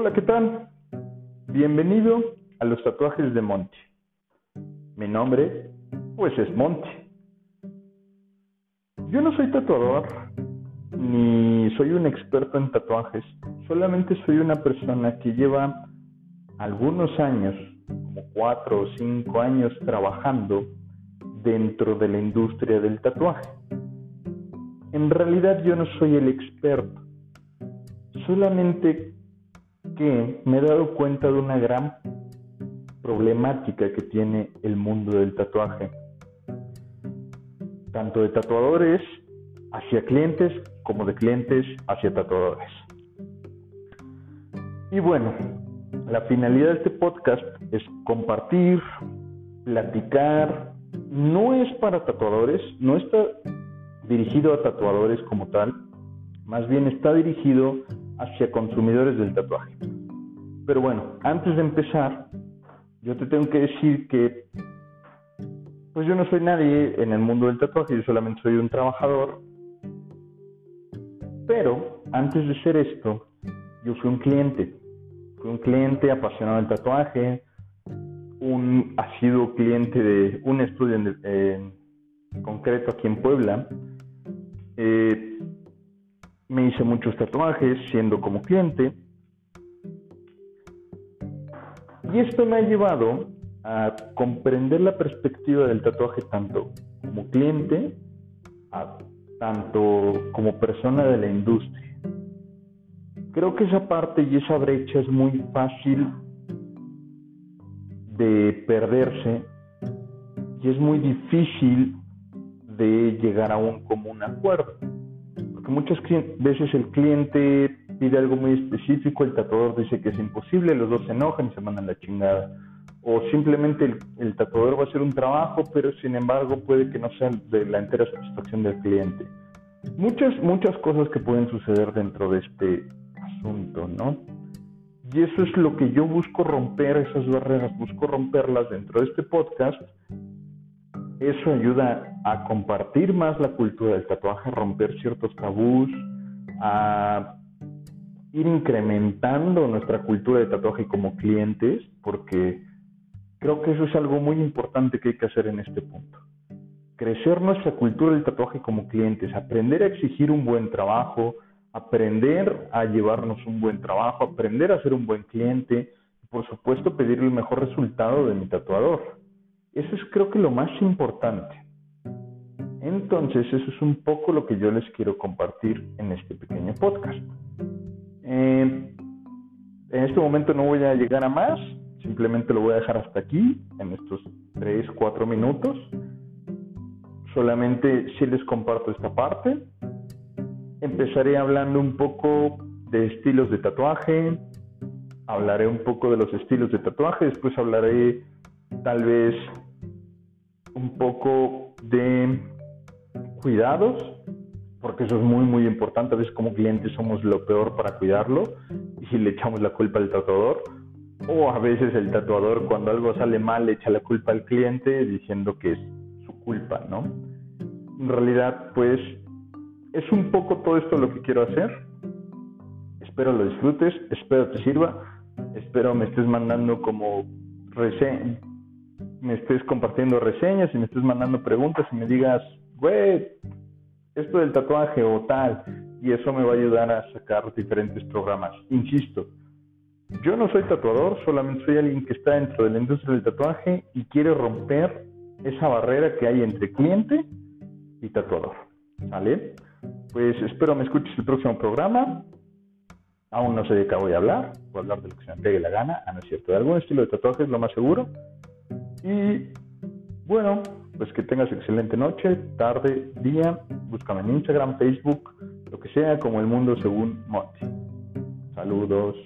Hola, ¿qué tal? Bienvenido a los tatuajes de Monty. Mi nombre, pues es Monty. Yo no soy tatuador, ni soy un experto en tatuajes, solamente soy una persona que lleva algunos años, como cuatro o cinco años, trabajando dentro de la industria del tatuaje. En realidad yo no soy el experto, solamente que me he dado cuenta de una gran problemática que tiene el mundo del tatuaje, tanto de tatuadores hacia clientes como de clientes hacia tatuadores. Y bueno, la finalidad de este podcast es compartir, platicar, no es para tatuadores, no está dirigido a tatuadores como tal, más bien está dirigido hacia consumidores del tatuaje. Pero bueno, antes de empezar, yo te tengo que decir que pues yo no soy nadie en el mundo del tatuaje, yo solamente soy un trabajador. Pero antes de ser esto, yo fui un cliente. Fui un cliente apasionado del tatuaje, un sido cliente de un estudio en, concreto aquí en Puebla. Eh, me hice muchos tatuajes siendo como cliente. Y esto me ha llevado a comprender la perspectiva del tatuaje tanto como cliente, tanto como persona de la industria. Creo que esa parte y esa brecha es muy fácil de perderse y es muy difícil de llegar a un común acuerdo muchas veces el cliente pide algo muy específico, el tatuador dice que es imposible, los dos se enojan y se mandan la chingada. O simplemente el, tatuador va a hacer un trabajo, pero sin embargo puede que no sea de la entera satisfacción del cliente. Muchas, muchas cosas que pueden suceder dentro de este asunto, ¿no? Y eso es lo que yo busco romper, esas barreras, busco romperlas dentro de este podcast eso ayuda a compartir más la cultura del tatuaje, a romper ciertos tabús, a ir incrementando nuestra cultura de tatuaje como clientes, porque creo que eso es algo muy importante que hay que hacer en este punto. Crecer nuestra cultura del tatuaje como clientes, aprender a exigir un buen trabajo, aprender a llevarnos un buen trabajo, aprender a ser un buen cliente y por supuesto pedir el mejor resultado de mi tatuador. Eso es creo que lo más importante. Entonces, eso es un poco lo que yo les quiero compartir en este pequeño podcast. Eh, en este momento no voy a llegar a más, simplemente lo voy a dejar hasta aquí, en estos 3, 4 minutos. Solamente si les comparto esta parte. Empezaré hablando un poco de estilos de tatuaje, hablaré un poco de los estilos de tatuaje, después hablaré tal vez un poco de cuidados, porque eso es muy, muy importante. A veces como clientes somos lo peor para cuidarlo y le echamos la culpa al tatuador. O a veces el tatuador cuando algo sale mal le echa la culpa al cliente diciendo que es su culpa, ¿no? En realidad, pues es un poco todo esto lo que quiero hacer. Espero lo disfrutes, espero te sirva, espero me estés mandando como me estés compartiendo reseñas y me estés mandando preguntas y me digas, güey, esto del tatuaje o tal, y eso me va a ayudar a sacar diferentes programas. Insisto, yo no soy tatuador, solamente soy alguien que está dentro de la industria del tatuaje y quiere romper esa barrera que hay entre cliente y tatuador. ¿Vale? Pues espero me escuches el próximo programa. Aún no sé de qué voy a hablar. Voy a hablar de lo que se me pegue la gana. Ah, no es cierto. De algún estilo de tatuaje es lo más seguro. Y bueno, pues que tengas excelente noche, tarde, día. Búscame en Instagram, Facebook, lo que sea, como el mundo según Monty. Saludos.